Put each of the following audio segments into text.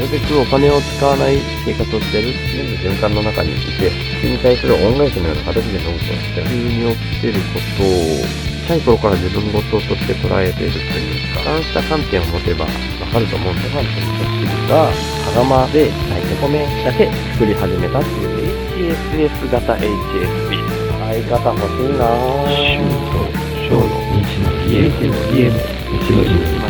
るべくお金を使わない生活をしてる全部循環の中にいて、それに対する恩返しのような形で飲むとして、急に起きてることを、小さい頃から自分事として捉えているというか、そうした観点を持てばわかると思うんで、ファンと味噌汁が、羽釜で炊いて米だけ作り始めたっていう HSS 型 HSP。相方欲しいなぁ。と小の道の家の家の道の家。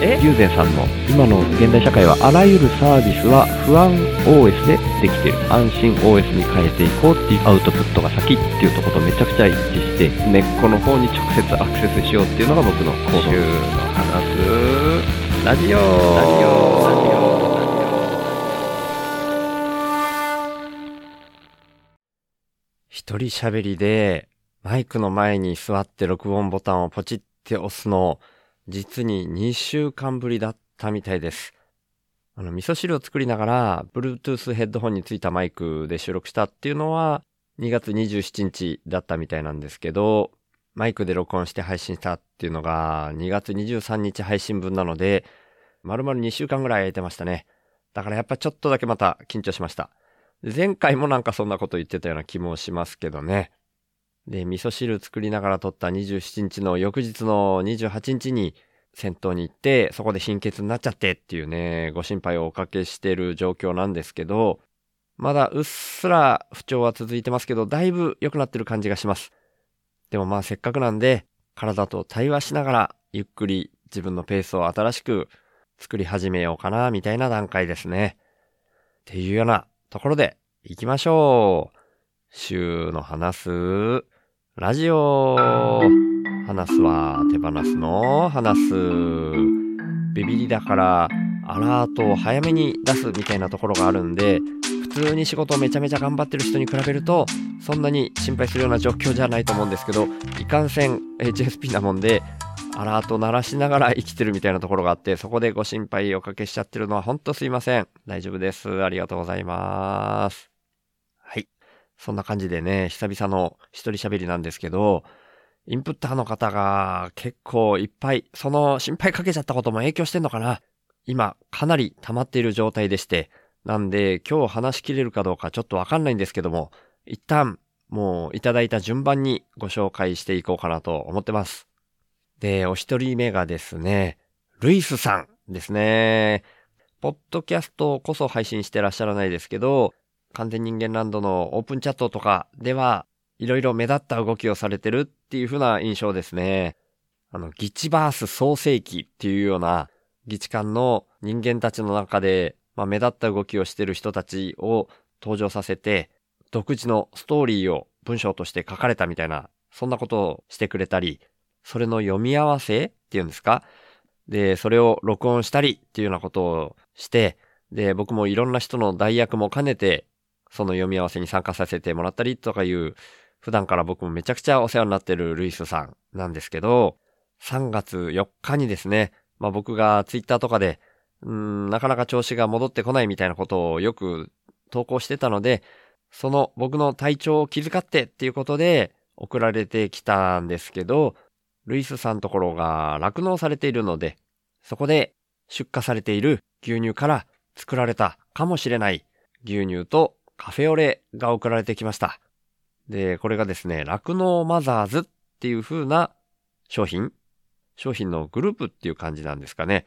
友禅さんの今の現代社会はあらゆるサービスは不安 OS でできてる。安心 OS に変えていこうっていうアウトプットが先っていうとことめちゃくちゃ一致して根っこの方に直接アクセスしようっていうのが僕の行動。週の話。すラジオ。ラジオ。ラジオ。一人喋りでマイクの前に座って録音ボタンをポチって押すの実に2週間ぶりだったみたいです。あの、味噌汁を作りながら、Bluetooth ヘッドホンについたマイクで収録したっていうのは、2月27日だったみたいなんですけど、マイクで録音して配信したっていうのが、2月23日配信分なので、丸々2週間ぐらい空いてましたね。だからやっぱちょっとだけまた緊張しました。前回もなんかそんなこと言ってたような気もしますけどね。で、味噌汁作りながら撮った27日の翌日の28日に銭湯に行って、そこで貧血になっちゃってっていうね、ご心配をおかけしてる状況なんですけど、まだうっすら不調は続いてますけど、だいぶ良くなってる感じがします。でもまあせっかくなんで、体と対話しながら、ゆっくり自分のペースを新しく作り始めようかな、みたいな段階ですね。っていうようなところで、行きましょう。週の話す、ラジオ。話すは手放すの話す。ビビりだから、アラートを早めに出すみたいなところがあるんで、普通に仕事をめちゃめちゃ頑張ってる人に比べると、そんなに心配するような状況じゃないと思うんですけど、いかんせん HSP なもんで、アラート鳴らしながら生きてるみたいなところがあって、そこでご心配おかけしちゃってるのはほんとすいません。大丈夫です。ありがとうございます。そんな感じでね、久々の一人喋りなんですけど、インプッターの方が結構いっぱい、その心配かけちゃったことも影響してんのかな今、かなり溜まっている状態でして、なんで今日話しきれるかどうかちょっとわかんないんですけども、一旦もういただいた順番にご紹介していこうかなと思ってます。で、お一人目がですね、ルイスさんですね。ポッドキャストこそ配信してらっしゃらないですけど、完全人間ランドのオープンチャットとかでは、いろいろ目立った動きをされてるっていう風な印象ですね。あの、ギチバース創世記っていうような、ギチ間の人間たちの中で、まあ、目立った動きをしてる人たちを登場させて、独自のストーリーを文章として書かれたみたいな、そんなことをしてくれたり、それの読み合わせっていうんですか？で、それを録音したりっていうようなことをして、で、僕もいろんな人の代役も兼ねて、その読み合わせに参加させてもらったりとかいう、普段から僕もめちゃくちゃお世話になってるルイスさんなんですけど、3月4日にですね、まあ僕がツイッターとかで、うん、なかなか調子が戻ってこないみたいなことをよく投稿してたので、その僕の体調を気遣ってっていうことで送られてきたんですけど、ルイスさんところが酪農されているので、そこで出荷されている牛乳から作られたかもしれない牛乳とカフェオレが送られてきました。で、これがですね、酪農マザーズっていう風な商品商品のグループっていう感じなんですかね。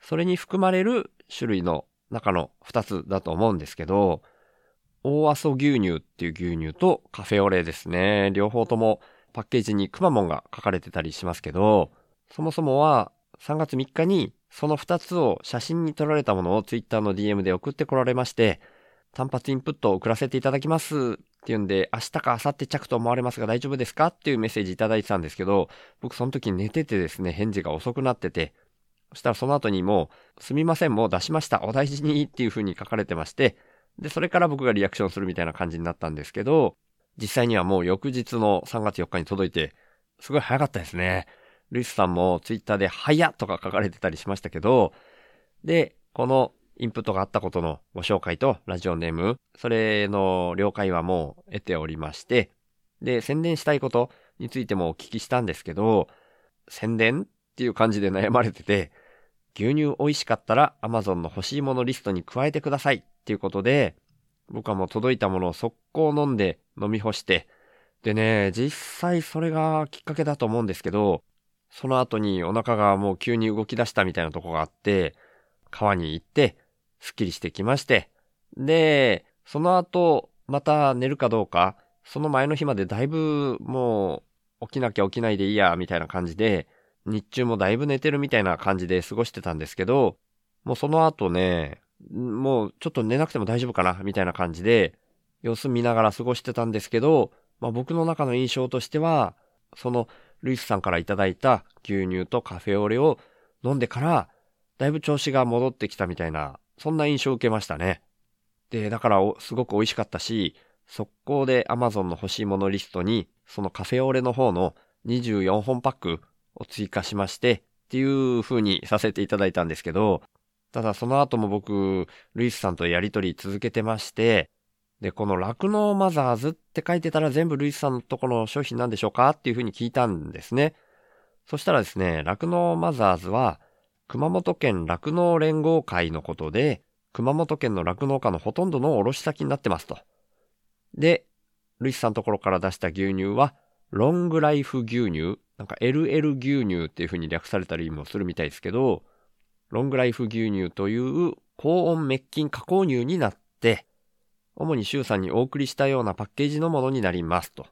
それに含まれる種類の中の2つだと思うんですけど、大阿蘇牛乳っていう牛乳とカフェオレですね。両方ともパッケージにくまモンが書かれてたりしますけど、そもそもは3月3日にその2つを写真に撮られたものを Twitter の DM で送ってこられまして、単発インプットを送らせていただきます。っていうんで、明日か明後日着と思われますが大丈夫ですか？っていうメッセージいただいてたんですけど、僕その時寝ててですね、返事が遅くなってて、そしたらその後にもう、すみません、もう出しました、お大事にっていう風に書かれてまして、で、それから僕がリアクションするみたいな感じになったんですけど、実際にはもう翌日の3月4日に届いて、すごい早かったですね。ルイスさんもツイッターで早とか書かれてたりしましたけど、で、このインプットがあったことのご紹介とラジオネーム、それの了解はもう得ておりまして、で、宣伝したいことについてもお聞きしたんですけど、宣伝っていう感じで悩まれてて、牛乳美味しかったら Amazon の欲しいものリストに加えてくださいっていうことで、僕はもう届いたものを速攻飲んで飲み干して、でね、実際それがきっかけだと思うんですけど、その後にお腹がもう急に動き出したみたいなとこがあって、川に行って、すっきりしてきまして、で、その後、また寝るかどうか、その前の日までだいぶもう起きなきゃ起きないでいいや、みたいな感じで、日中もだいぶ寝てるみたいな感じで過ごしてたんですけど、もうその後ね、もうちょっと寝なくても大丈夫かな、みたいな感じで、様子見ながら過ごしてたんですけど、まあ僕の中の印象としては、そのルイスさんからいただいた牛乳とカフェオレを飲んでから、だいぶ調子が戻ってきたみたいな、そんな印象を受けましたね。で、だからすごく美味しかったし、速攻で Amazon の欲しいものリストに、そのカフェオレの方の24本パックを追加しまして、っていう風にさせていただいたんですけど、ただその後も僕、ルイスさんとやりとり続けてまして、で、この酪農マザーズって書いてたら全部ルイスさんのところの商品なんでしょうか？っていう風に聞いたんですね。そしたらですね、酪農マザーズは、熊本県酪農連合会のことで、熊本県の酪農家のほとんどの卸先になってますと。で、ルイスさんのところから出した牛乳は、ロングライフ牛乳、なんか LL 牛乳っていう風に略されたりもするみたいですけど、ロングライフ牛乳という高温滅菌加工乳になって、主に周さんにお送りしたようなパッケージのものになりますと。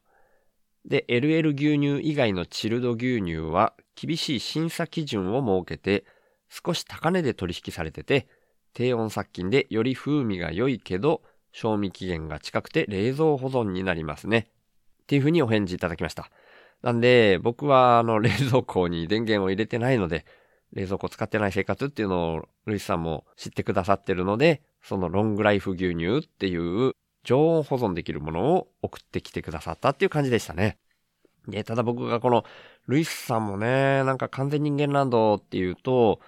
で、LL 牛乳以外のチルド牛乳は厳しい審査基準を設けて、少し高値で取引されてて、低温殺菌でより風味が良いけど、賞味期限が近くて冷蔵保存になりますね。っていうふうにお返事いただきました。なんで、僕はあの冷蔵庫に電源を入れてないので、冷蔵庫使ってない生活っていうのをルイスさんも知ってくださってるので、そのロングライフ牛乳っていう常温保存できるものを送ってきてくださったっていう感じでしたね。で、ただ僕がこのルイスさんもね、なんか完全人間ランドっていうと、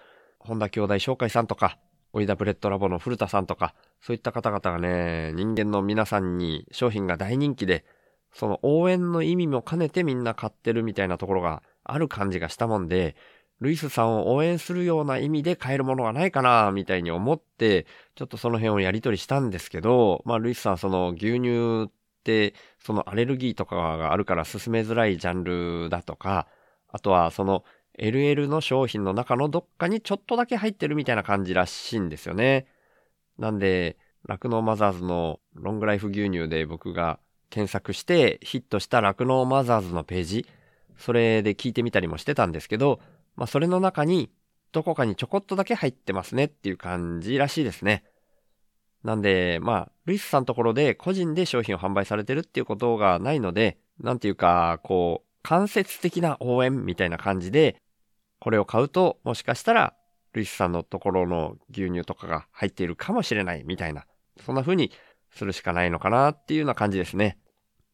本田兄弟紹介さんとか、オイダブレッドラボの古田さんとか、そういった方々がね、人間の皆さんに商品が大人気で、その応援の意味も兼ねてみんな買ってるみたいなところがある感じがしたもんで、ルイスさんを応援するような意味で買えるものがないかな、みたいに思って、ちょっとその辺をやり取りしたんですけど、まあ、ルイスさんその牛乳って、そのアレルギーとかがあるから進めづらいジャンルだとか、あとはその LL の商品の中のどっかにちょっとだけ入ってるみたいな感じらしいんですよね。なんで、酪農マザーズのロングライフ牛乳で僕が検索してヒットした酪農マザーズのページ、それで聞いてみたりもしてたんですけど、まあそれの中にどこかにちょこっとだけ入ってますねっていう感じらしいですね。なんで、まあ、ルイスさんところで個人で商品を販売されてるっていうことがないので、なんていうか、こう、間接的な応援みたいな感じで、これを買うと、もしかしたら、ルイスさんのところの牛乳とかが入っているかもしれないみたいな、そんな風にするしかないのかなっていうような感じですね。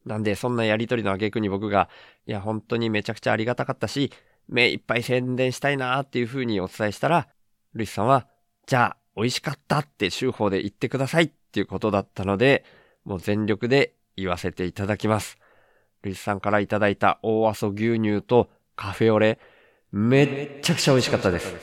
なんで、そんなやりとりの挙句に僕が、いや、本当にめちゃくちゃありがたかったし、目いっぱい宣伝したいなっていう風にお伝えしたら、ルイスさんは、じゃあ、美味しかったって週報で言ってくださいっていうことだったので、もう全力で言わせていただきます。ルイスさんからいただいた大阿蘇牛乳とカフェオレ、めっちゃくちゃ美味しかったです。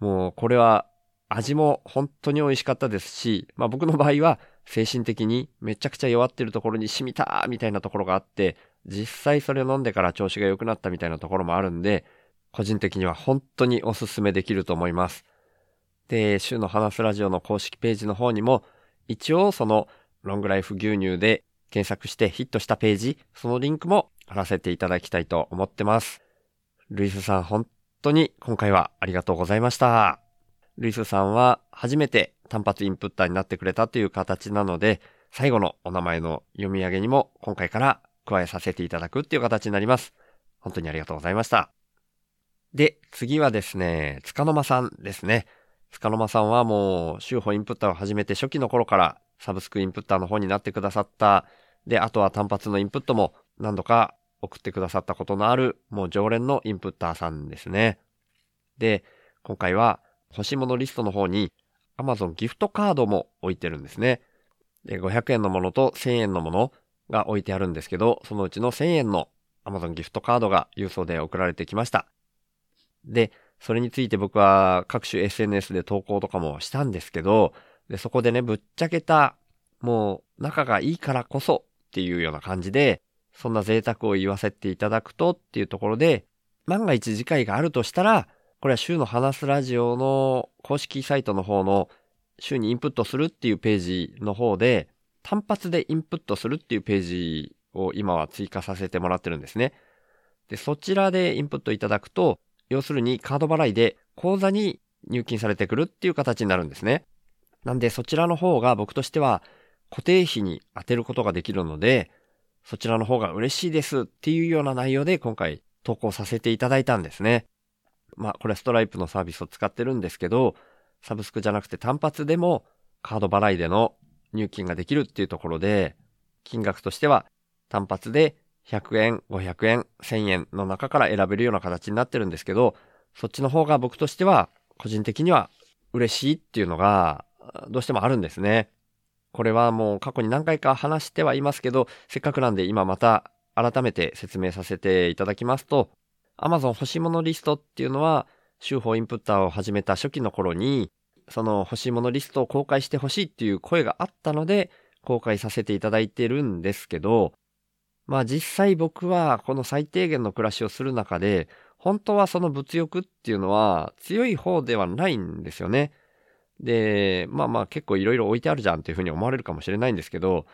もうこれは味も本当に美味しかったですし、まあ僕の場合は精神的にめちゃくちゃ弱ってるところに染みたみたいなところがあって、実際それを飲んでから調子が良くなったみたいなところもあるんで、個人的には本当におすすめできると思います。で、週の話すラジオの公式ページの方にも、一応そのロングライフ牛乳で検索してヒットしたページ、そのリンクも貼らせていただきたいと思ってます。ルイスさん本当に今回はありがとうございました。ルイスさんは初めて単発インプッターになってくれたという形なので、最後のお名前の読み上げにも今回から加えさせていただくっていう形になります。本当にありがとうございました。で、次はですね、つかの間さんですね。つかの間さんはもう、週報インプッターを始めて初期の頃からサブスクインプッターの方になってくださった。で、あとは単発のインプットも何度か送ってくださったことのある、もう常連のインプッターさんですね。で、今回は欲しいものリストの方に Amazon ギフトカードも置いてるんですね。で、500円のものと1000円のものが置いてあるんですけど、そのうちの1000円の Amazon ギフトカードが郵送で送られてきました。で、それについて僕は各種 SNS で投稿とかもしたんですけど、で、そこでね、ぶっちゃけた、もう仲がいいからこそっていうような感じで、そんな贅沢を言わせていただくとっていうところで、万が一次回があるとしたら、これは週の話すラジオの公式サイトの方の週にインプットするっていうページの方で、単発でインプットするっていうページを今は追加させてもらってるんですね。で、そちらでインプットいただくと、要するにカード払いで口座に入金されてくるっていう形になるんですね。なんでそちらの方が僕としては固定費に当てることができるので、そちらの方が嬉しいですっていうような内容で今回投稿させていただいたんですね。まあ、これストライプのサービスを使ってるんですけど、サブスクじゃなくて単発でもカード払いでの入金ができるっていうところで、金額としては単発で100円、500円、1000円の中から選べるような形になってるんですけど、そっちの方が僕としては個人的には嬉しいっていうのがどうしてもあるんですね。これはもう過去に何回か話してはいますけど、せっかくなんで今また改めて説明させていただきますと、Amazon 欲しいものリストっていうのは、週報インプッターを始めた初期の頃に、その欲しいものリストを公開してほしいっていう声があったので、公開させていただいてるんですけど、まあ実際僕はこの最低限の暮らしをする中で、本当はその物欲っていうのは強い方ではないんですよね。で、まあまあ結構いろいろ置いてあるじゃんっていうふうに思われるかもしれないんですけど、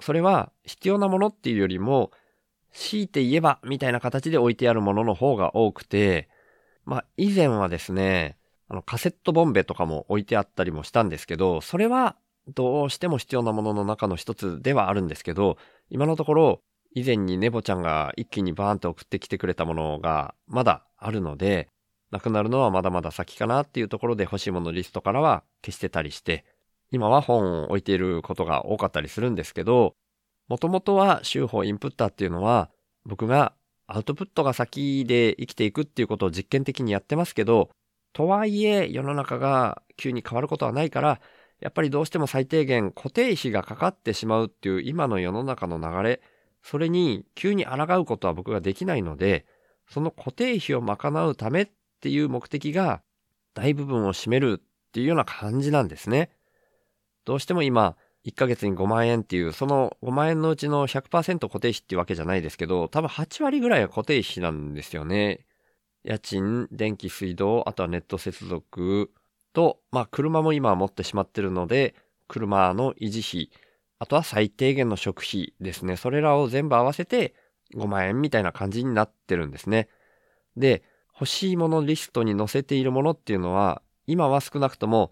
それは必要なものっていうよりも、強いて言えばみたいな形で置いてあるものの方が多くて、まあ以前はですね、あのカセットボンベとかも置いてあったりもしたんですけど、それはどうしても必要なものの中の一つではあるんですけど、今のところ以前にネボちゃんが一気にバーンと送ってきてくれたものがまだあるので、なくなるのはまだまだ先かなっていうところで欲しいものリストからは消してたりして、今は本を置いていることが多かったりするんですけど、もともとは週報インプッターっていうのは、僕がアウトプットが先で生きていくっていうことを実験的にやってますけど、とはいえ世の中が急に変わることはないから、やっぱりどうしても最低限固定費がかかってしまうっていう今の世の中の流れ、それに急に抗うことは僕ができないので、その固定費を賄うためっっていう目的が大部分を占めるっていうような感じなんですね。どうしても今、1ヶ月に5万円っていう、その5万円のうちの100%固定費っていうわけじゃないですけど、多分8割ぐらいは固定費なんですよね。家賃、電気、水道、あとはネット接続と、まあ車も今は持ってしまってるので、車の維持費、あとは最低限の食費ですね。それらを全部合わせて5万円みたいな感じになってるんですね。で、欲しいものリストに載せているものっていうのは、今は少なくとも、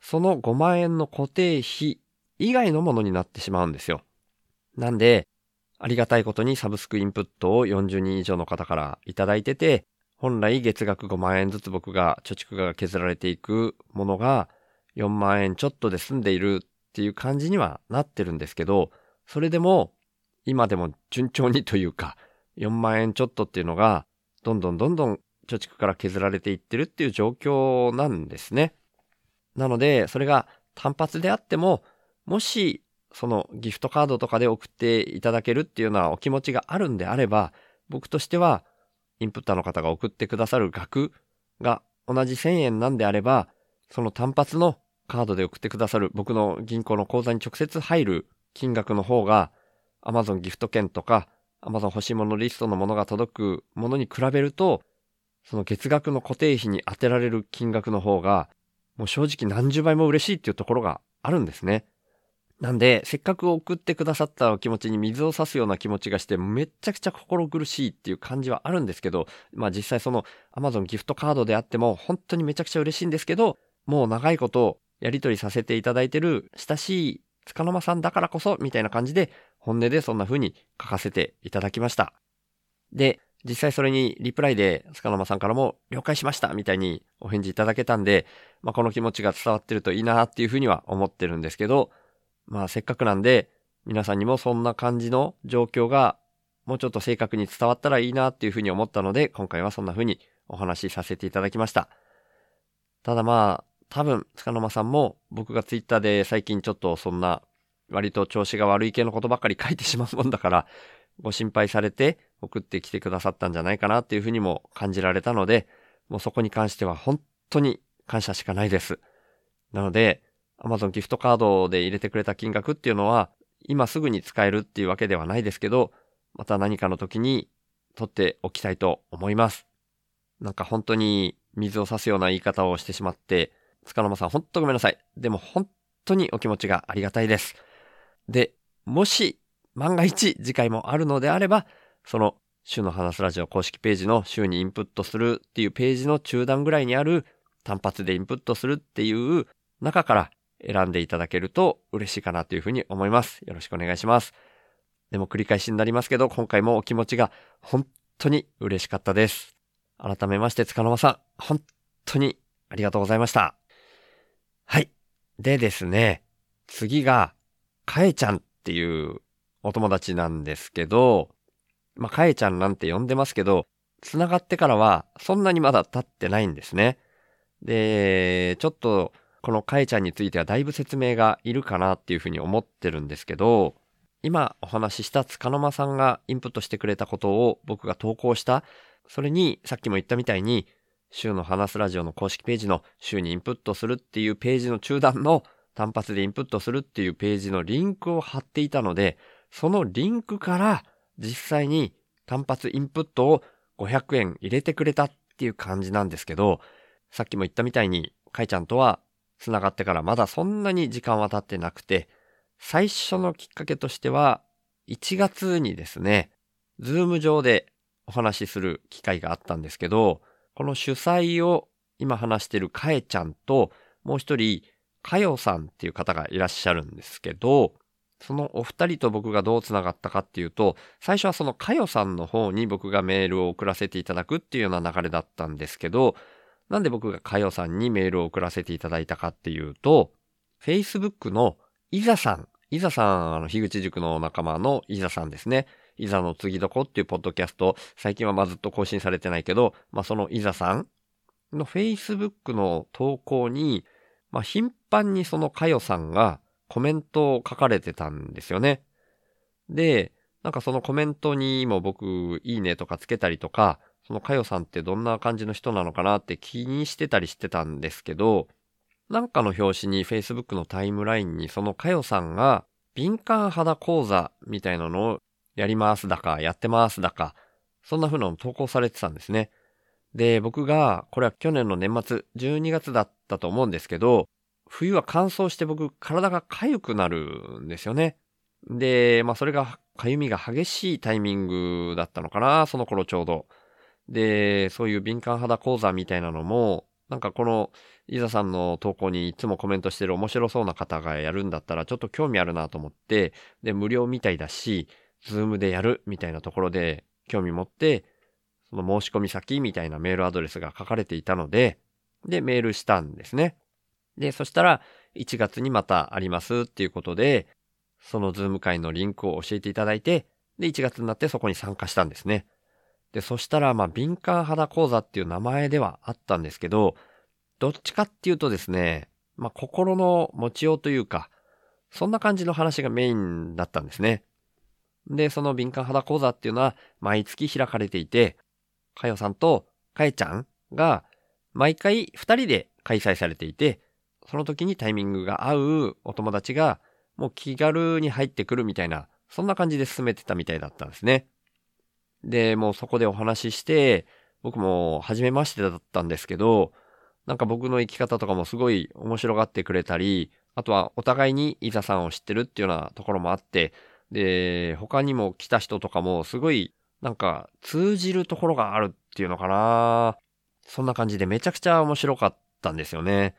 その5万円の固定費以外のものになってしまうんですよ。なんで、ありがたいことにサブスクインプットを40人以上の方からいただいてて、本来月額5万円ずつ僕が貯蓄が削られていくものが4万円ちょっとで済んでいるっていう感じにはなってるんですけど、それでも今でも順調にというか4万円ちょっとっていうのがどんどんどんどん貯蓄から削られていってるっていう状況なんですね。なので、それが単発であっても、もし、そのギフトカードとかで送っていただけるっていうようなお気持ちがあるんであれば、僕としては、インプッターの方が送ってくださる額が同じ1000円なんであれば、その単発のカードで送ってくださる僕の銀行の口座に直接入る金額の方が、Amazon ギフト券とか、Amazon 欲しいものリストのものが届くものに比べると、その月額の固定費に当てられる金額の方が、もう正直何十倍も嬉しいっていうところがあるんですね。なんで、せっかく送ってくださったお気持ちに水を差すような気持ちがして、めっちゃくちゃ心苦しいっていう感じはあるんですけど、まあ実際その Amazon ギフトカードであっても本当にめちゃくちゃ嬉しいんですけど、もう長いことやりとりさせていただいてる親しい塚の間さんだからこそみたいな感じで本音でそんな風に書かせていただきました。で、実際それにリプライで塚の間さんからも了解しましたみたいにお返事いただけたんで、まあこの気持ちが伝わってるといいなっていう風には思ってるんですけど、まあせっかくなんで、皆さんにもそんな感じの状況がもうちょっと正確に伝わったらいいなっていうふうに思ったので、今回はそんな風にお話しさせていただきました。ただまあ、多分、塚の間さんも僕がツイッターで最近ちょっとそんな割と調子が悪い系のことばっかり書いてしまうもんだから、ご心配されて送ってきてくださったんじゃないかなっていうふうにも感じられたので、もうそこに関しては本当に感謝しかないです。なので、Amazon ギフトカードで入れてくれた金額っていうのは、今すぐに使えるっていうわけではないですけど、また何かの時に取っておきたいと思います。なんか本当に水を差すような言い方をしてしまって、塚の間さん本当ごめんなさい。でも本当にお気持ちがありがたいです。で、もし万が一次回もあるのであれば、その週の話すラジオ公式ページの週にインプットするっていうページの中段ぐらいにある単発でインプットするっていう中から選んでいただけると嬉しいかなというふうに思います。よろしくお願いします。でも繰り返しになりますけど、今回もお気持ちが本当に嬉しかったです。改めまして、塚の間さん、本当にありがとうございました。はい。でですね、次が、かえちゃんっていうお友達なんですけど、まあ、かえちゃんなんて呼んでますけど、繋がってからはそんなにまだ経ってないんですね。で、ちょっとこのかえちゃんについてはだいぶ説明がいるかなっていうふうに思ってるんですけど、今お話しした塚の間さんがインプットしてくれたことを僕が投稿した、それにさっきも言ったみたいに、週の話すラジオの公式ページの週にインプットするっていうページの中段の単発でインプットするっていうページのリンクを貼っていたので、そのリンクから実際に単発インプットを500円入れてくれたっていう感じなんですけど、さっきも言ったみたいに、かいちゃんとは繋がってからまだそんなに時間は経ってなくて、最初のきっかけとしては、1月にですね、ズーム上でお話しする機会があったんですけど、この主催を今話してるかえちゃんと、もう一人、かよさんっていう方がいらっしゃるんですけど、そのお二人と僕がどう繋がったかっていうと、最初はそのかよさんの方に僕がメールを送らせていただくっていうような流れだったんですけど、なんで僕がかよさんにメールを送らせていただいたかっていうと、Facebook のいざさん、いざさん、あの、樋口塾の仲間のいざさんですね。いざの次どこっていうポッドキャスト、最近はまずっと更新されてないけど、まあ、そのいざさんの Facebook の投稿に、まあ、頻繁にそのかよさんがコメントを書かれてたんですよね。で、なんかそのコメントにも僕、いいねとかつけたりとか、そのかよさんってどんな感じの人なのかなって気にしてたりしてたんですけど、なんかの表紙に Facebook のタイムラインにそのかよさんが敏感肌講座みたいなのをやりますだか、やってますだか、そんな風なの投稿されてたんですね。で、僕が、これは去年の年末、12月だったと思うんですけど、冬は乾燥して僕、体が痒くなるんですよね。で、まあそれが、痒みが激しいタイミングだったのかな、その頃ちょうど。で、そういう敏感肌講座みたいなのも、なんかこの、イザさんの投稿にいつもコメントしてる面白そうな方がやるんだったらちょっと興味あるなと思って、で、無料みたいだし、ズームでやるみたいなところで興味持って、その申し込み先みたいなメールアドレスが書かれていたので、で、メールしたんですね。で、そしたら、1月にまたありますっていうことで、そのズーム会のリンクを教えていただいて、で、1月になってそこに参加したんですね。で、そしたら、まあ、敏感肌講座っていう名前ではあったんですけど、どっちかっていうとですね、まあ、心の持ちようというか、そんな感じの話がメインだったんですね。で、その敏感肌講座っていうのは、毎月開かれていて、かよさんとかえちゃんが、毎回二人で開催されていて、その時にタイミングが合うお友達が、もう気軽に入ってくるみたいな、そんな感じで進めてたみたいだったんですね。で、もうそこでお話しして、僕も初めましてだったんですけど、なんか僕の生き方とかもすごい面白がってくれたり、あとはお互いに伊沢さんを知ってるっていうようなところもあって、で、他にも来た人とかもすごいなんか通じるところがあるっていうのかな。そんな感じでめちゃくちゃ面白かったんですよね。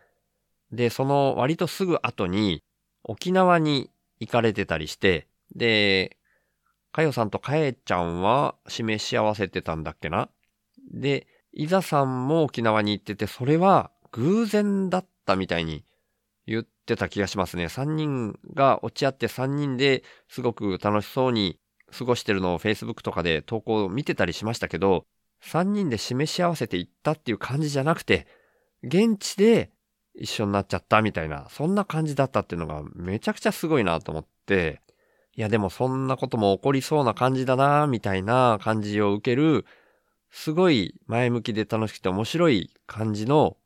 で、その割とすぐ後に沖縄に行かれてたりして、で、かよさんとかえちゃんは示し合わせてたんだっけな？で、いざさんも沖縄に行ってて、それは偶然だったみたいに言ってた気がしますね。3人が落ち合って3人ですごく楽しそうに過ごしてるのを Facebook とかで投稿を見てたりしましたけど、3人で示し合わせていったっていう感じじゃなくて、現地で一緒になっちゃったみたいな、そんな感じだったっていうのがめちゃくちゃすごいなと思って、いやでもそんなことも起こりそうな感じだなみたいな感じを受ける、すごい前向きで楽しくて面白い感じの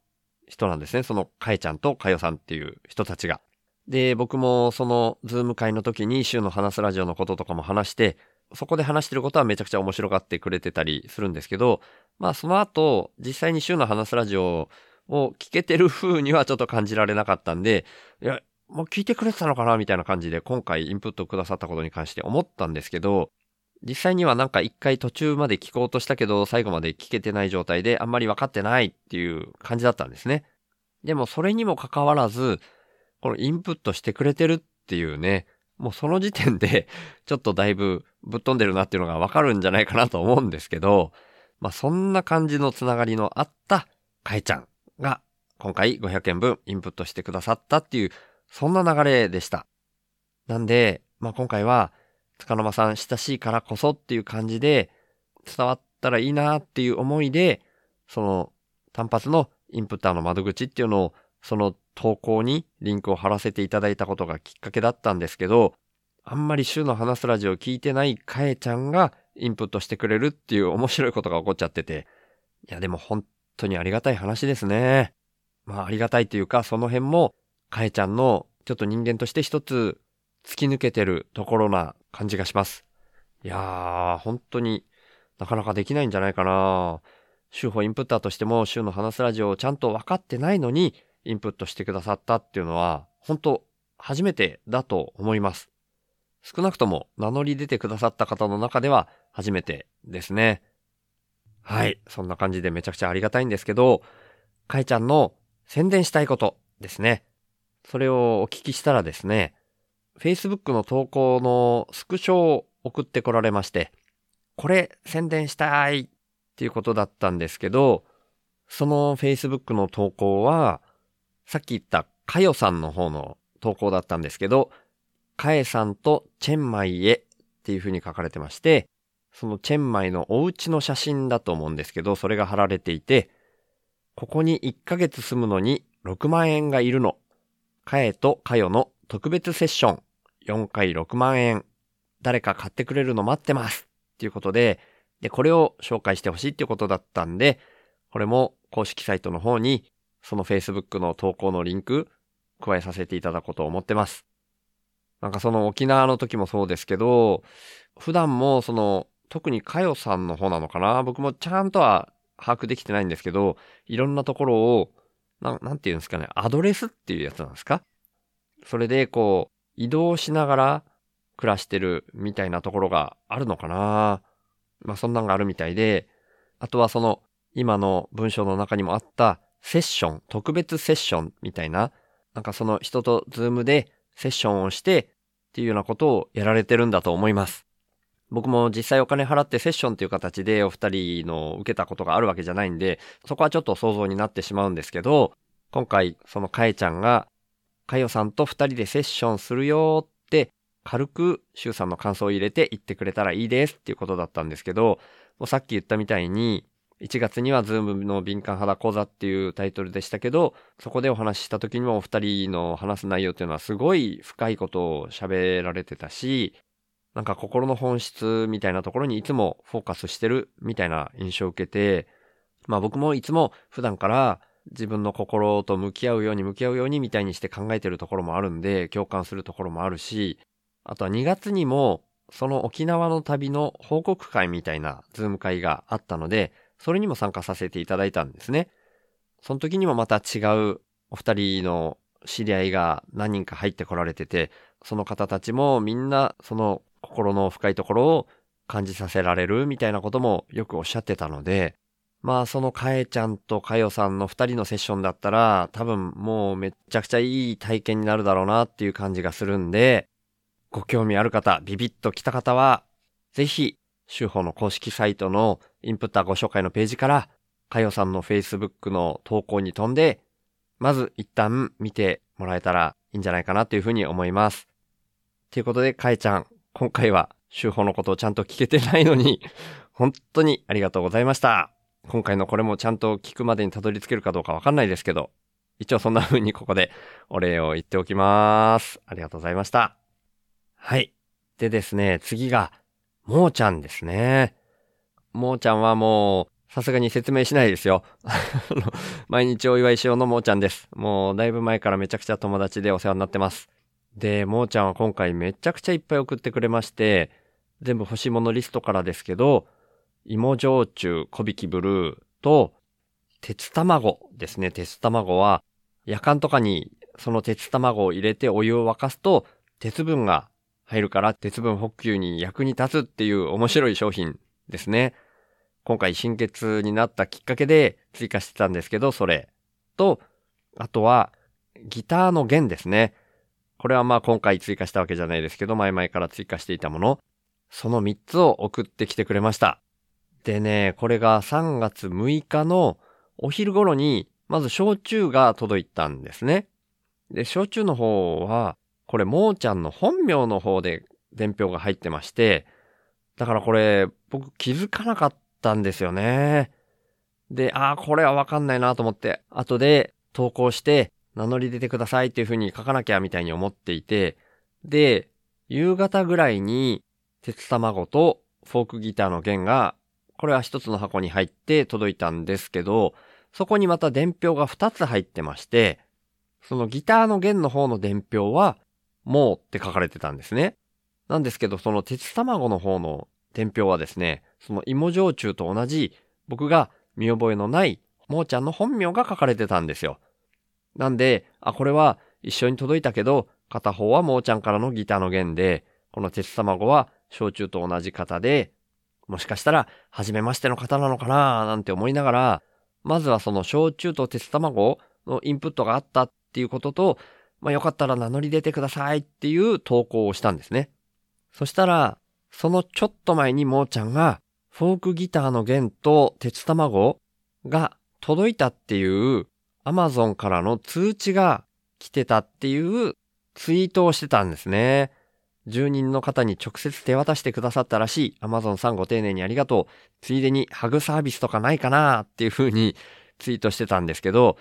人なんですね。そのかえちゃんとかよさんっていう人たちが。で、僕もそのズーム会の時に週の話すラジオのこととかも話して、そこで話してることはめちゃくちゃ面白がってくれてたりするんですけど、まあその後、実際に週の話すラジオを聞けてる風にはちょっと感じられなかったんで、いや、もう聞いてくれてたのかなみたいな感じで今回インプットくださったことに関して思ったんですけど、実際にはなんか一回途中まで聞こうとしたけど、最後まで聞けてない状態であんまり分かってないっていう感じだったんですね。でもそれにもかかわらず、このインプットしてくれてるっていうね、もうその時点でちょっとだいぶぶっ飛んでるなっていうのがわかるんじゃないかなと思うんですけど、まあそんな感じのつながりのあったかえちゃんが今回500円分インプットしてくださったっていう、そんな流れでした。なんで、まあ今回は、塚沼さん親しいからこそっていう感じで伝わったらいいなっていう思いで、その単発のインプッターの窓口っていうのをその投稿にリンクを貼らせていただいたことがきっかけだったんですけど、あんまり週の話すラジオ聞いてないかえちゃんがインプットしてくれるっていう面白いことが起こっちゃってて、いやでも本当にありがたい話ですね。まあありがたいというかその辺もかえちゃんのちょっと人間として一つ突き抜けてるところな感じがします。いやー、本当になかなかできないんじゃないかな。週報インプッターとしても週の話すラジオをちゃんと分かってないのにインプットしてくださったっていうのは本当初めてだと思います。少なくとも名乗り出てくださった方の中では初めてですね。はい。そんな感じでめちゃくちゃありがたいんですけど、かえちゃんの宣伝したいことですね。それをお聞きしたらですね、Facebook の投稿のスクショを送ってこられまして、これ宣伝したいっていうことだったんですけど、その Facebook の投稿は、さっき言ったかよさんの方の投稿だったんですけど、かえさんとチェンマイへっていう風に書かれてまして、そのチェンマイのお家の写真だと思うんですけど、それが貼られていて、ここに1ヶ月住むのに6万円がいるの。かえとかよの特別セッション。4回6万円。誰か買ってくれるの待ってます。っていうことで、で、これを紹介してほしいっていうことだったんで、これも公式サイトの方に、その Facebook の投稿のリンク、加えさせていただこうと思ってます。なんかその沖縄の時もそうですけど、普段もその、特にかよさんの方なのかな？僕もちゃんとは把握できてないんですけど、いろんなところを、ななんていうんですかね、アドレスっていうやつなんですか？それでこう、移動しながら暮らしてるみたいなところがあるのかな？まあそんなんがあるみたいで、あとはその今の文章の中にもあったセッション、特別セッションみたいな、なんかその人とズームでセッションをしてっていうようなことをやられてるんだと思います。僕も実際お金払ってセッションという形でお二人の受けたことがあるわけじゃないんで、そこはちょっと想像になってしまうんですけど、今回そのかえちゃんがかよさんと二人でセッションするよって、軽く、シュウさんの感想を入れて言ってくれたらいいですっていうことだったんですけど、もうさっき言ったみたいに、1月にはズームの敏感肌講座っていうタイトルでしたけど、そこでお話しした時にもお二人の話す内容っていうのはすごい深いことを喋られてたし、なんか心の本質みたいなところにいつもフォーカスしてるみたいな印象を受けて、まあ僕もいつも普段から自分の心と向き合うように向き合うようにみたいにして考えてるところもあるんで、共感するところもあるし、あとは2月にも、その沖縄の旅の報告会みたいなズーム会があったので、それにも参加させていただいたんですね。その時にもまた違うお二人の知り合いが何人か入ってこられてて、その方たちもみんなその心の深いところを感じさせられるみたいなこともよくおっしゃってたので、まあそのかえちゃんとかよさんの二人のセッションだったら多分もうめちゃくちゃいい体験になるだろうなっていう感じがするんで、ご興味ある方、ビビッと来た方は、ぜひ、週報の公式サイトのインプッターご紹介のページから、かよさんの Facebook の投稿に飛んで、まず一旦見てもらえたらいいんじゃないかなというふうに思います。ということで、かえちゃん、今回は週報のことをちゃんと聞けてないのに、本当にありがとうございました。今回のこれもちゃんと聞くまでにたどり着けるかどうかわかんないですけど、一応そんな風にここでお礼を言っておきます。ありがとうございました。はい。でですね、次が、もーちゃんですね。もーちゃんはもう、さすがに説明しないですよ。毎日お祝いしようのもーちゃんです。もうだいぶ前からめちゃくちゃ友達でお世話になってます。で、もーちゃんは今回めちゃくちゃいっぱい送ってくれまして、全部欲しいものリストからですけど、芋焼酎小引きブルーと、鉄卵ですね。鉄卵は、夜間とかにその鉄卵を入れてお湯を沸かすと、鉄分が入るから鉄分補給に役に立つっていう面白い商品ですね。今回貧血になったきっかけで追加してたんですけど、それ。と、あとは、ギターの弦ですね。これはまあ今回追加したわけじゃないですけど、前々から追加していたもの。その3つを送ってきてくれました。でね、これが3月6日のお昼頃に、まず焼酎が届いたんですね。で、焼酎の方は、これ、もーちゃんの本名の方で伝票が入ってまして、だからこれ、僕気づかなかったんですよね。で、ああ、これはわかんないなと思って、後で投稿して、名乗り出てくださいっていう風に書かなきゃみたいに思っていて、で、夕方ぐらいに、鉄卵とフォークギターの弦がこれは一つの箱に入って届いたんですけど、そこにまた伝票が二つ入ってまして、そのギターの弦の方の伝票は、もうって書かれてたんですね。なんですけど、その鉄卵の方の伝票はですね、その芋焼酎と同じ、僕が見覚えのない、もーちゃんの本名が書かれてたんですよ。なんで、あ、これは一緒に届いたけど、片方はもーちゃんからのギターの弦で、この鉄卵は焼酎と同じ型で、もしかしたら、初めましての方なのかななんて思いながら、まずはその焼酎と鉄卵のインプットがあったっていうことと、まあよかったら名乗り出てくださいっていう投稿をしたんですね。そしたら、そのちょっと前にもーちゃんが、フォークギターの弦と鉄卵が届いたっていうアマゾンからの通知が来てたっていうツイートをしてたんですね。住人の方に直接手渡してくださったらしい。Amazon さんご丁寧にありがとう。ついでにハグサービスとかないかなっていう風にツイートしてたんですけど、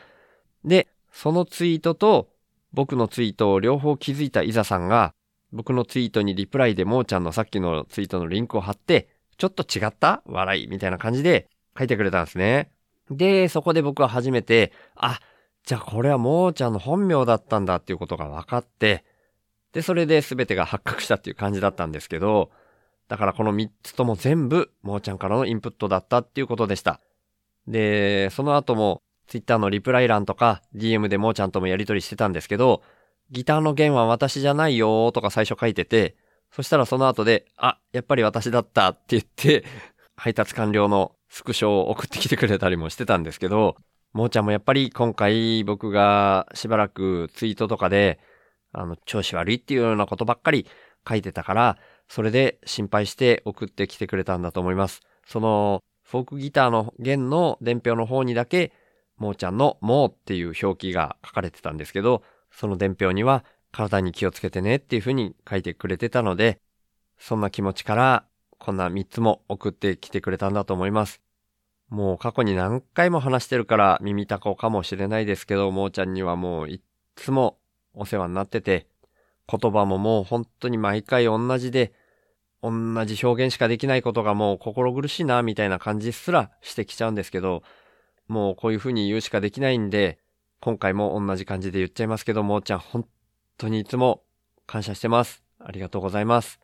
で、そのツイートと僕のツイートを両方気づいたイザさんが、僕のツイートにリプライでもーちゃんのさっきのツイートのリンクを貼って、ちょっと違った笑いみたいな感じで書いてくれたんですね。で、そこで僕は初めて、あ、じゃあこれはもーちゃんの本名だったんだっていうことが分かって、で、それで全てが発覚したっていう感じだったんですけど、だからこの3つとも全部、もーちゃんからのインプットだったっていうことでした。で、その後も、ツイッターのリプライ欄とか、DM でもーちゃんともやりとりしてたんですけど、ギターの弦は私じゃないよーとか最初書いてて、そしたらその後で、あ、やっぱり私だったって言って、配達完了のスクショを送ってきてくれたりもしてたんですけど、もーちゃんもやっぱり今回僕がしばらくツイートとかで、あの、調子悪いっていうようなことばっかり書いてたから、それで心配して送ってきてくれたんだと思います。その、フォークギターの弦の伝票の方にだけ、もーちゃんのもーっていう表記が書かれてたんですけど、その伝票には体に気をつけてねっていう風に書いてくれてたので、そんな気持ちからこんな3つも送ってきてくれたんだと思います。もう過去に何回も話してるから耳たこかもしれないですけど、もーちゃんにはもういっつもお世話になってて、言葉ももう本当に毎回同じで、同じ表現しかできないことがもう心苦しいな、みたいな感じすらしてきちゃうんですけど、もうこういう風に言うしかできないんで、今回も同じ感じで言っちゃいますけど、もーちゃん本当にいつも感謝してます。ありがとうございます。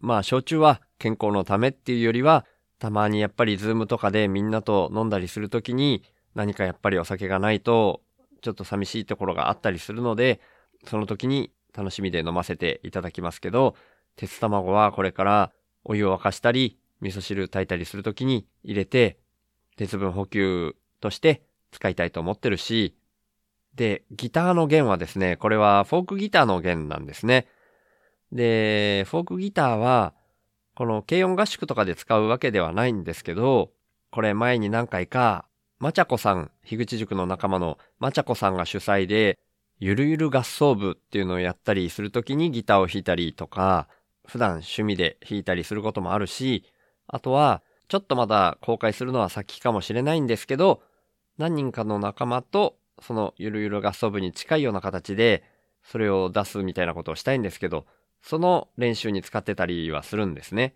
まあ、焼酎は健康のためっていうよりは、たまにやっぱりズームとかでみんなと飲んだりするときに、何かやっぱりお酒がないとちょっと寂しいところがあったりするので、その時に楽しみで飲ませていただきますけど、鉄卵はこれからお湯を沸かしたり、味噌汁炊いたりする時に入れて、鉄分補給として使いたいと思ってるし、で、ギターの弦はですね、これはフォークギターの弦なんですね。で、フォークギターは、この軽音合宿とかで使うわけではないんですけど、これ前に何回か、まちゃこさん、樋口塾の仲間のまちゃこさんが主催で、ゆるゆる合奏部っていうのをやったりするときにギターを弾いたりとか、普段趣味で弾いたりすることもあるし、あとは、ちょっとまだ公開するのは先かもしれないんですけど、何人かの仲間と、そのゆるゆる合奏部に近いような形で、それを出すみたいなことをしたいんですけど、その練習に使ってたりはするんですね。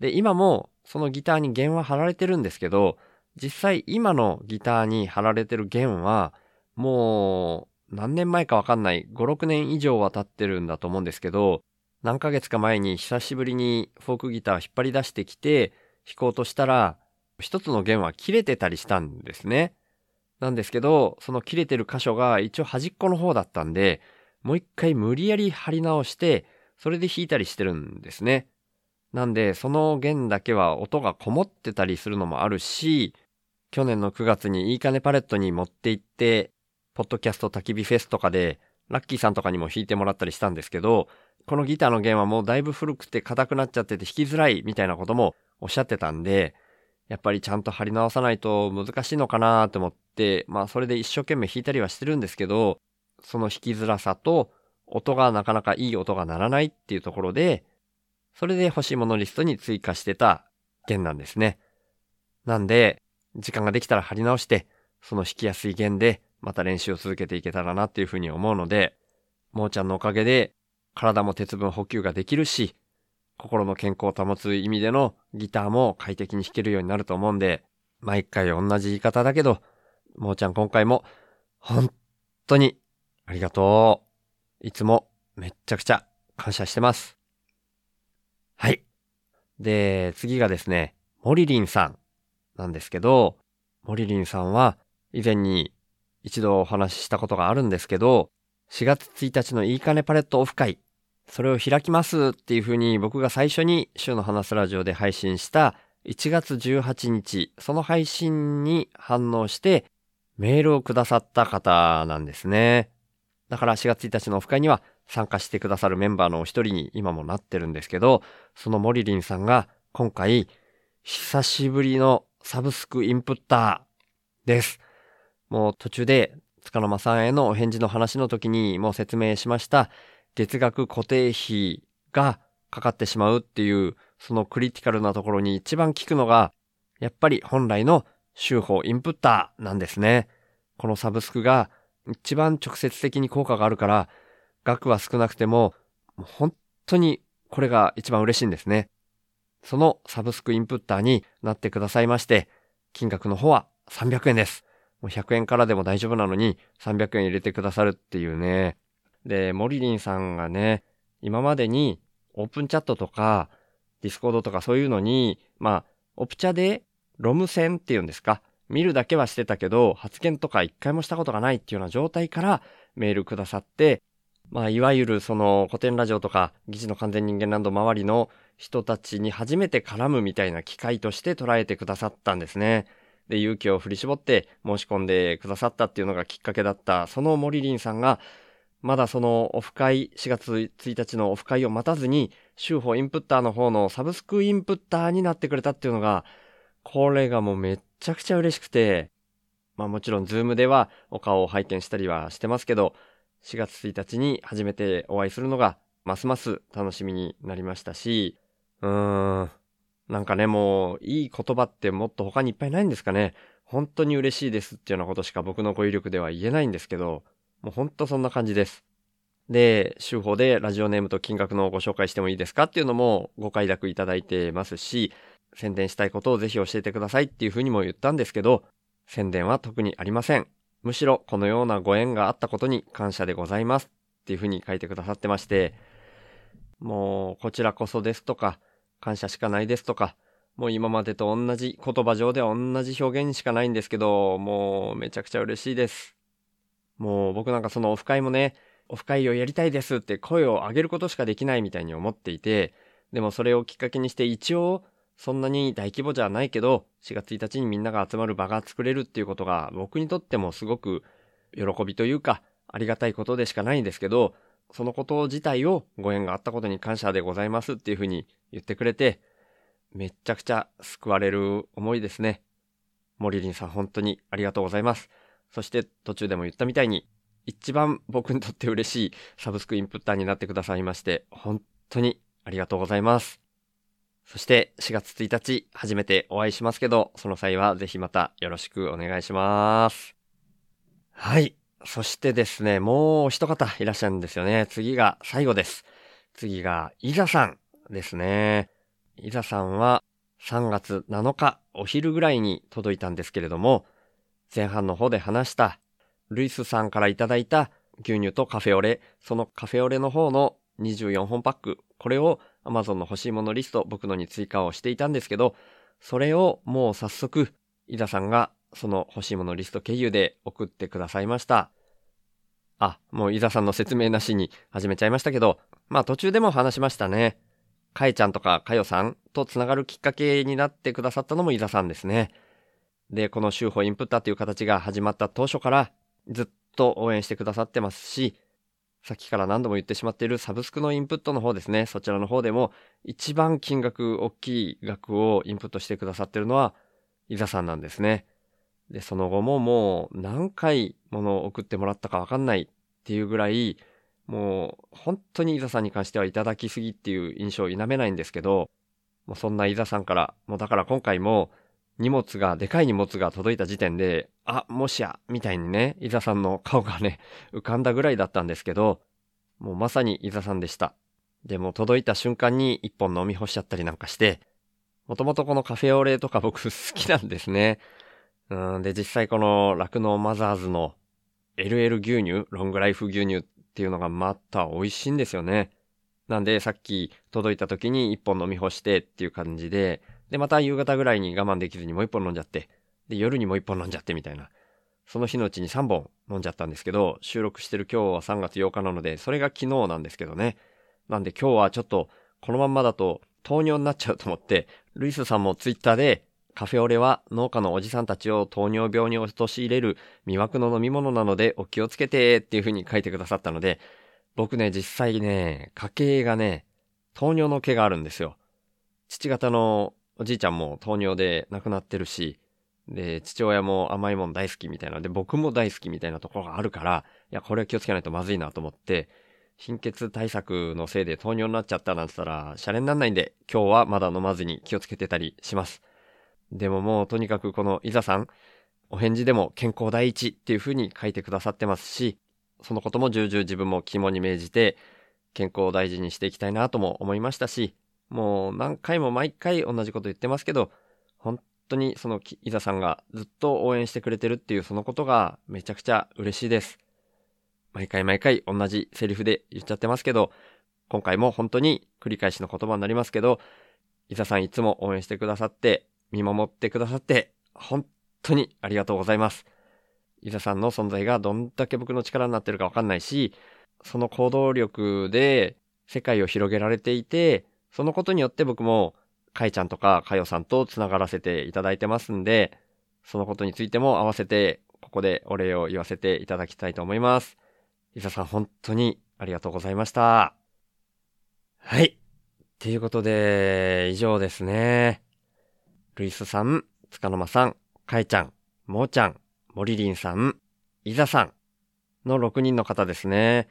で、今もそのギターに弦は貼られてるんですけど、実際今のギターに貼られてる弦は、もう何年前かわかんない、5、6年以上は経ってるんだと思うんですけど、何ヶ月か前に久しぶりにフォークギターを引っ張り出してきて弾こうとしたら、一つの弦は切れてたりしたんですね。なんですけど、その切れてる箇所が一応端っこの方だったんで、もう一回無理やり貼り直して、それで弾いたりしてるんですね。なんで、その弦だけは音がこもってたりするのもあるし、去年の9月にいいかねパレットに持って行って、ポッドキャスト焚き火フェスとかで、ラッキーさんとかにも弾いてもらったりしたんですけど、このギターの弦はもうだいぶ古くて硬くなっちゃってて弾きづらいみたいなこともおっしゃってたんで、やっぱりちゃんと貼り直さないと難しいのかなと思って、まあそれで一生懸命弾いたりはしてるんですけど、その弾きづらさと音がなかなかいい音が鳴らないっていうところで、それで欲しいものリストに追加してた弦なんですね。なんで、時間ができたら貼り直して、その弾きやすい弦でまた練習を続けていけたらなっていうふうに思うので、もーちゃんのおかげで体も鉄分補給ができるし、心の健康を保つ意味でのギターも快適に弾けるようになると思うんで、毎回同じ言い方だけど、もーちゃん今回も本当にありがとう。いつもめっちゃくちゃ感謝してます。はい。で、次がですね、モリリンさんなんですけど、モリリンさんは以前に一度お話ししたことがあるんですけど、4月1日のいいかねパレットオフ会、それを開きますっていうふうに僕が最初に週の話すラジオで配信した1月18日、その配信に反応してメールをくださった方なんですね。だから4月1日のオフ会には参加してくださるメンバーのお一人に今もなってるんですけど、そのモリリンさんが今回久しぶりのサブスクインプッターです。もう途中で塚の間さんへのお返事の話の時にもう説明しました月額固定費がかかってしまうっていうそのクリティカルなところに一番効くのがやっぱり本来の週報インプッターなんですね。このサブスクが一番直接的に効果があるから、額は少なくても、本当にこれが一番嬉しいんですね。そのサブスクインプッターになってくださいまして、金額の方は300円です。もう100円からでも大丈夫なのに300円入れてくださるっていうね。で、モリリンさんがね、今までにオープンチャットとかディスコードとかそういうのに、まあ、オプチャでロム専っていうんですか見るだけはしてたけど、発言とか一回もしたことがないっていうような状態からメールくださって、まあ、いわゆるその古典ラジオとか、議事の完全人間ランド周りの人たちに初めて絡むみたいな機会として捉えてくださったんですね。で、勇気を振り絞って申し込んでくださったっていうのがきっかけだった、その森林さんが、まだそのオフ会、4月1日のオフ会を待たずに、週報インプッターの方のサブスクインプッターになってくれたっていうのが、これがもうめっちゃくちゃ嬉しくて、まあもちろんズームではお顔を拝見したりはしてますけど、4月1日に初めてお会いするのが、ますます楽しみになりましたし、うーん、なんかね、もう、いい言葉ってもっと他にいっぱいないんですかね。本当に嬉しいですっていうようなことしか僕の語彙力では言えないんですけど、もうほんとそんな感じです。で、週報でラジオネームと金額のご紹介してもいいですかっていうのもご快諾いただいてますし、宣伝したいことをぜひ教えてくださいっていうふうにも言ったんですけど、宣伝は特にありません。むしろこのようなご縁があったことに感謝でございますっていうふうに書いてくださってまして、もうこちらこそですとか、感謝しかないですとか、もう今までと同じ言葉上では同じ表現しかないんですけど、もうめちゃくちゃ嬉しいです。もう僕なんかそのオフ会もね、オフ会をやりたいですって声を上げることしかできないみたいに思っていて、でもそれをきっかけにして一応、そんなに大規模じゃないけど、4月1日にみんなが集まる場が作れるっていうことが僕にとってもすごく喜びというか、ありがたいことでしかないんですけど、そのこと自体をご縁があったことに感謝でございますっていうふうに言ってくれて、めちゃくちゃ救われる思いですね。森林さん本当にありがとうございます。そして途中でも言ったみたいに、一番僕にとって嬉しいサブスクインプッターになってくださいまして、本当にありがとうございます。そして4月1日初めてお会いしますけど、その際はぜひまたよろしくお願いします。はい。そしてですね、もう一方いらっしゃるんですよね。次が最後です。次が、イザさんですね。イザさんは3月7日お昼ぐらいに届いたんですけれども、前半の方で話したルイスさんからいただいた牛乳とカフェオレ、そのカフェオレの方の24本パック、これを Amazon の欲しいものリスト、僕のに追加をしていたんですけど、それをもう早速、イザさんがその欲しいものリスト経由で送ってくださいました。あ、もうイザさんの説明なしに始めちゃいましたけど、まあ途中でも話しましたね。かえちゃんとかかよさんとつながるきっかけになってくださったのもイザさんですね。で、この週報インプッターという形が始まった当初からずっと応援してくださってますし、さっきから何度も言ってしまっているサブスクのインプットの方ですね。そちらの方でも一番金額大きい額をインプットしてくださってるのはイザさんなんですね。で、その後ももう何回ものを送ってもらったかわかんないっていうぐらいもう本当にイザさんに関してはいただきすぎっていう印象を否めないんですけど、もうそんなイザさんから、もうだから今回も荷物が、でかい荷物が届いた時点で、あ、もしや、みたいにね、イザさんの顔がね、浮かんだぐらいだったんですけど、もうまさにイザさんでした。でも届いた瞬間に一本飲み干しちゃったりなんかして、もともとこのカフェオレとか僕 好きなんですね。うん、で、実際この酪農マザーズの LL 牛乳、ロングライフ牛乳っていうのがまた美味しいんですよね。なんでさっき届いた時に一本飲み干してっていう感じで、で、また夕方ぐらいに我慢できずにもう一本飲んじゃって、で、夜にもう一本飲んじゃってみたいな。その日のうちに3本飲んじゃったんですけど、収録してる今日は3月8日なので、それが昨日なんですけどね。なんで今日はちょっと、このまんまだと糖尿になっちゃうと思って、ルイスさんもツイッターで、カフェオレは農家のおじさんたちを糖尿病に陥れる魅惑の飲み物なのでお気をつけてっていう風に書いてくださったので、僕ね、実際ね、家系がね、糖尿の毛があるんですよ。父方のおじいちゃんも糖尿で亡くなってるし、で、父親も甘いもん大好きみたいなで、僕も大好きみたいなところがあるから、いや、これは気をつけないとまずいなと思って、貧血対策のせいで糖尿になっちゃったなんて言ったら、シャレになんないんで、今日はまだ飲まずに気をつけてたりします。でももうとにかくこのイザさん、お返事でも健康第一っていう風に書いてくださってますし、そのことも重々自分も肝に銘じて、健康を大事にしていきたいなとも思いましたし、もう何回も毎回同じこと言ってますけど、本当にそのイザさんがずっと応援してくれてるっていうそのことがめちゃくちゃ嬉しいです。毎回毎回同じセリフで言っちゃってますけど、今回も本当に繰り返しの言葉になりますけど、イザさんいつも応援してくださって、見守ってくださって、本当にありがとうございます。伊沢さんの存在がどんだけ僕の力になってるかわかんないし、その行動力で世界を広げられていて、そのことによって僕も、かいちゃんとかかよさんと繋がらせていただいてますんで、そのことについても合わせて、ここでお礼を言わせていただきたいと思います。伊沢さん本当にありがとうございました。はい。ということで、以上ですね。ルイスさん、つかの間さん、かえちゃん、もーちゃん、もりりんさん、いざさんの6人の方ですね。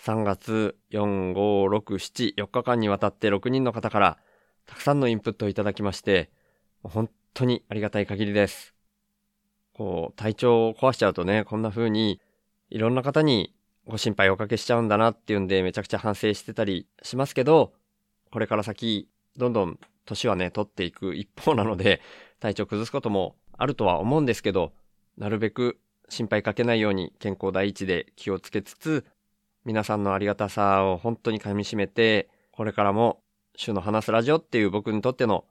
3月4、5、6、7、4日間にわたって6人の方からたくさんのインプットをいただきまして、本当にありがたい限りです。こう、体調を壊しちゃうとね、こんな風にいろんな方にご心配をおかけしちゃうんだなっていうんでめちゃくちゃ反省してたりしますけど、これから先、どんどん年はね、取っていく一方なので、体調崩すこともあるとは思うんですけど、なるべく心配かけないように健康第一で気をつけつつ、皆さんのありがたさを本当に噛み締めて、これからも、週の話すラジオっていう僕にとっての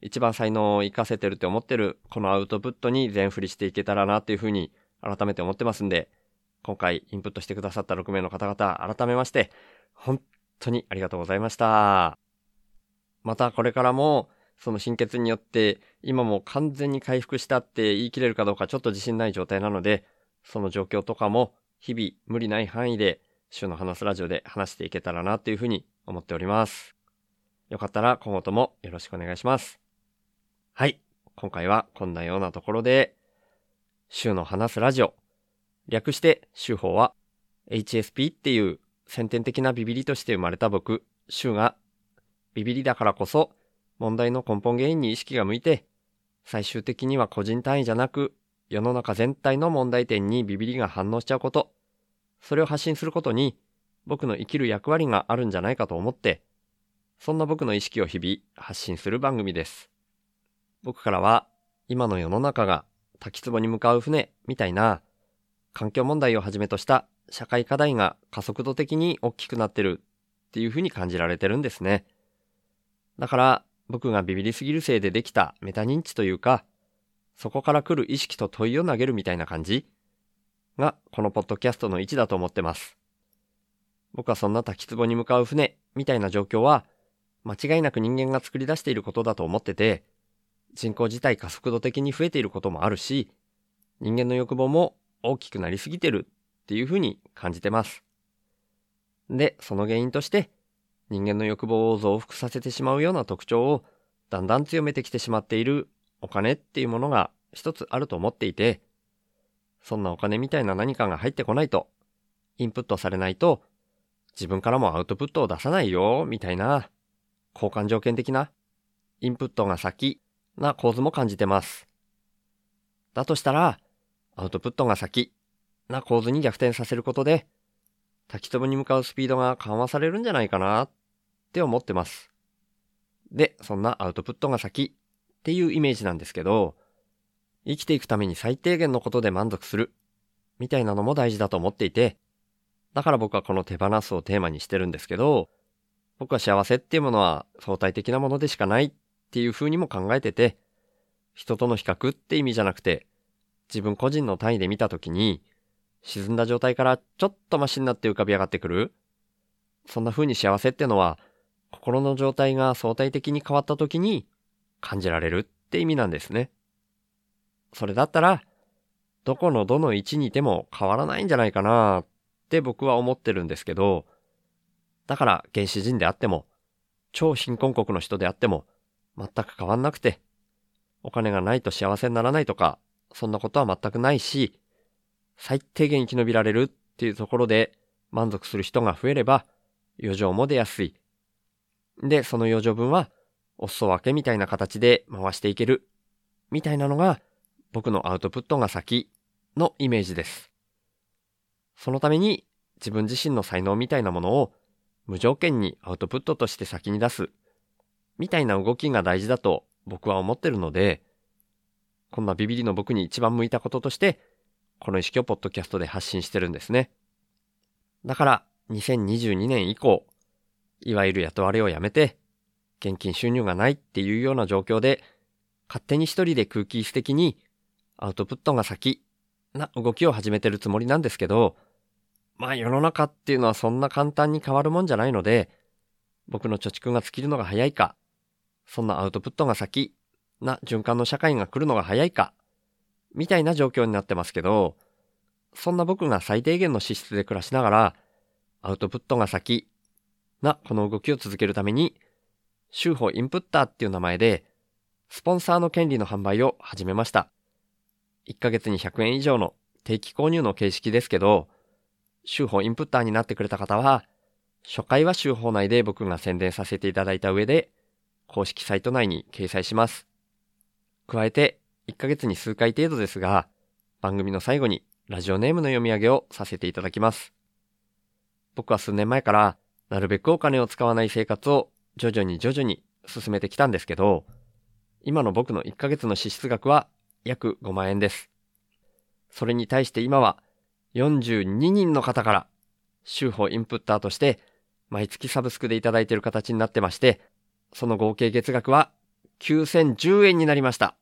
一番才能を活かせてるって思ってるこのアウトプットに全振りしていけたらなっていうふうに改めて思ってますんで、今回インプットしてくださった6名の方々、改めまして、本当にありがとうございました。またこれからも、その貧血によって、今も完全に回復したって言い切れるかどうかちょっと自信ない状態なので、その状況とかも日々無理ない範囲で週の話すラジオで話していけたらなというふうに思っております。よかったら今後ともよろしくお願いします。はい。今回はこんなようなところで、週の話すラジオ、略して週法は HSP っていう先天的なビビリとして生まれた僕、週がビビリだからこそ問題の根本原因に意識が向いて、最終的には個人単位じゃなく世の中全体の問題点にビビリが反応しちゃうこと、それを発信することに僕の生きる役割があるんじゃないかと思って、そんな僕の意識を日々発信する番組です。僕からは今の世の中が滝壺に向かう船みたいな環境問題をはじめとした社会課題が加速度的に大きくなってるっていうふうに感じられてるんですね。だから僕がビビりすぎるせいでできたメタ認知というか、そこから来る意識と問いを投げるみたいな感じがこのポッドキャストの位置だと思ってます。僕はそんな滝壺に向かう船みたいな状況は間違いなく人間が作り出していることだと思ってて、人口自体加速度的に増えていることもあるし、人間の欲望も大きくなりすぎてるっていうふうに感じてます。で、その原因として、人間の欲望を増幅させてしまうような特徴をだんだん強めてきてしまっているお金っていうものが一つあると思っていて、そんなお金みたいな何かが入ってこないと、インプットされないと、自分からもアウトプットを出さないよ、みたいな、交換条件的な、インプットが先な構図も感じてます。だとしたら、アウトプットが先な構図に逆転させることで、滝壺に向かうスピードが緩和されるんじゃないかなって思ってます。で、そんなアウトプットが先っていうイメージなんですけど、生きていくために最低限のことで満足するみたいなのも大事だと思っていて、だから僕はこの手放すをテーマにしてるんですけど、僕は幸せっていうものは相対的なものでしかないっていう風にも考えてて、人との比較って意味じゃなくて、自分個人の単位で見たときに、沈んだ状態からちょっとマシになって浮かび上がってくる。そんな風に幸せってのは、心の状態が相対的に変わった時に感じられるって意味なんですね。それだったら、どこのどの位置にいても変わらないんじゃないかなって僕は思ってるんですけど、だから原始人であっても、超貧困国の人であっても、全く変わんなくて、お金がないと幸せにならないとか、そんなことは全くないし、最低限生き延びられるっていうところで満足する人が増えれば、余剰も出やすい。で、その余剰分は、お裾分けみたいな形で回していける。みたいなのが、僕のアウトプットが先のイメージです。そのために、自分自身の才能みたいなものを無条件にアウトプットとして先に出す。みたいな動きが大事だと僕は思ってるので、こんなビビリの僕に一番向いたこととして、この意識をポッドキャストで発信してるんですね。だから、2022年以降、いわゆる雇われをやめて、現金収入がないっていうような状況で、勝手に一人で空気質的にアウトプットが先な動きを始めてるつもりなんですけど、まあ世の中っていうのはそんな簡単に変わるもんじゃないので、僕の貯蓄が尽きるのが早いか、そんなアウトプットが先な循環の社会が来るのが早いか、みたいな状況になってますけど、そんな僕が最低限の資質で暮らしながら、アウトプットが先なこの動きを続けるために、週報インプッターっていう名前で、スポンサーの権利の販売を始めました。1ヶ月に100円以上の定期購入の形式ですけど、週報インプッターになってくれた方は、初回は週報内で僕が宣伝させていただいた上で、公式サイト内に掲載します。加えて、1ヶ月に数回程度ですが、番組の最後にラジオネームの読み上げをさせていただきます。僕は数年前から、なるべくお金を使わない生活を徐々に徐々に進めてきたんですけど、今の僕の1ヶ月の支出額は約5万円です。それに対して今は42人の方から週報インプッターとして毎月サブスクでいただいている形になってまして、その合計月額は9010円になりました。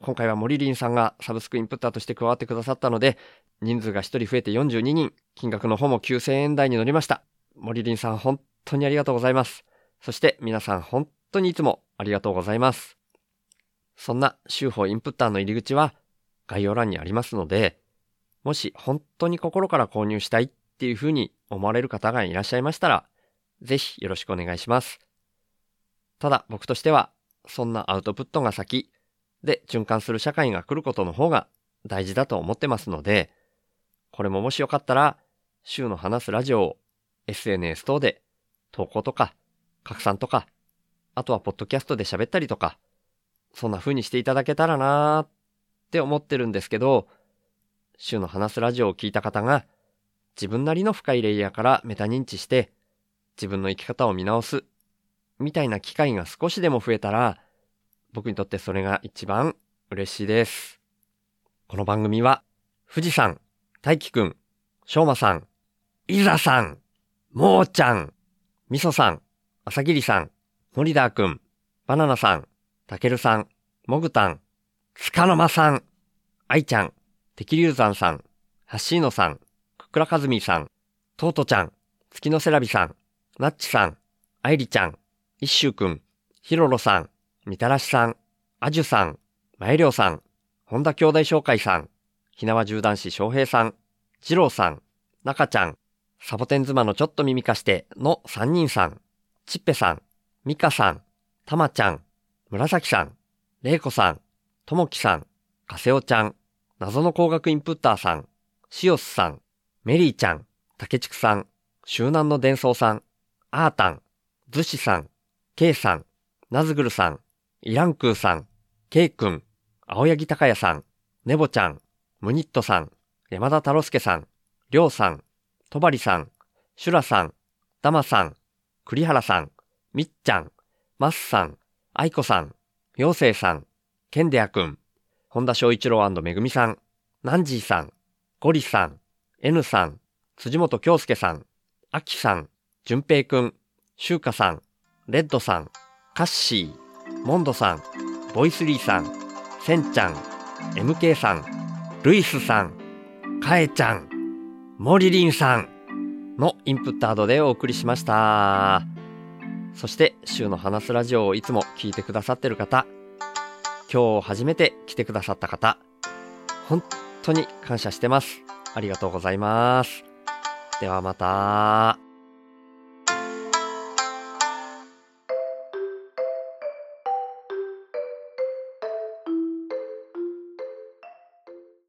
今回は森林さんがサブスクインプッターとして加わってくださったので、人数が1人増えて42人、金額の方も9000円台に乗りました。森林さん本当にありがとうございます。そして皆さん本当にいつもありがとうございます。そんな週報インプッターの入り口は概要欄にありますので、もし本当に心から購入したいっていうふうに思われる方がいらっしゃいましたら、ぜひよろしくお願いします。ただ僕としては、そんなアウトプットが先で循環する社会が来ることの方が大事だと思ってますので、これももしよかったら、週の話すラジオを SNS 等で投稿とか拡散とか、あとはポッドキャストで喋ったりとか、そんな風にしていただけたらなーって思ってるんですけど、週の話すラジオを聞いた方が、自分なりの深いレイヤーからメタ認知して、自分の生き方を見直す、みたいな機会が少しでも増えたら、僕にとってそれが一番嬉しいです。この番組は、富士山、大輝くん、しょうまさん、いざさん、もーちゃん、みそさん、あさぎりさん、森田くん、バナナさん、たけるさん、もぐたん、つかの間さん、あいちゃん、てきりゅうざんさん、はっしーのさん、くくらかずみさん、とうとちゃん、月のせらびさん、なっちさん、あいりちゃん、いっしゅうくん、ひろろさん、みたらしさん、あじゅさん、まえりょうさん、本田兄弟紹介さん、ひなわ銃男子翔平さん、じろうさん、なかちゃん、サボテン妻のちょっと耳貸しての3人さん、ちっぺさん、みかさん、たまちゃん、紫さん、れいこさん、ともきさん、かせおちゃん、謎の工学インプッターさん、しおすさん、メリーちゃん、たけちくさん、周南の伝送さん、あーたん、ずしさん、けいさん、なずぐるさん、イランクーさん、けいくん、青柳高也さん、ねぼちゃん、ムニットさん、山田太郎介さん、りょうさん、とばりさん、シュラさん、ダマさん、栗原さん、みっちゃん、マスさん、あいこさん、ようせいさん、ケンデアくん、本田翔一郎めぐみさん、ナンジーさん、ゴリさん、N さん、辻本京介さん、アキさん、じゅんぺいくん、シュウカさん、レッドさん、カッシー、モンドさん、ボイスリーさん、センちゃん、MK さん、ルイスさん、カエちゃん、モリリンさんのインプットアドでお送りしました。そして、週の話すラジオをいつも聞いてくださってる方、今日初めて来てくださった方、本当に感謝してます。ありがとうございます。ではまた。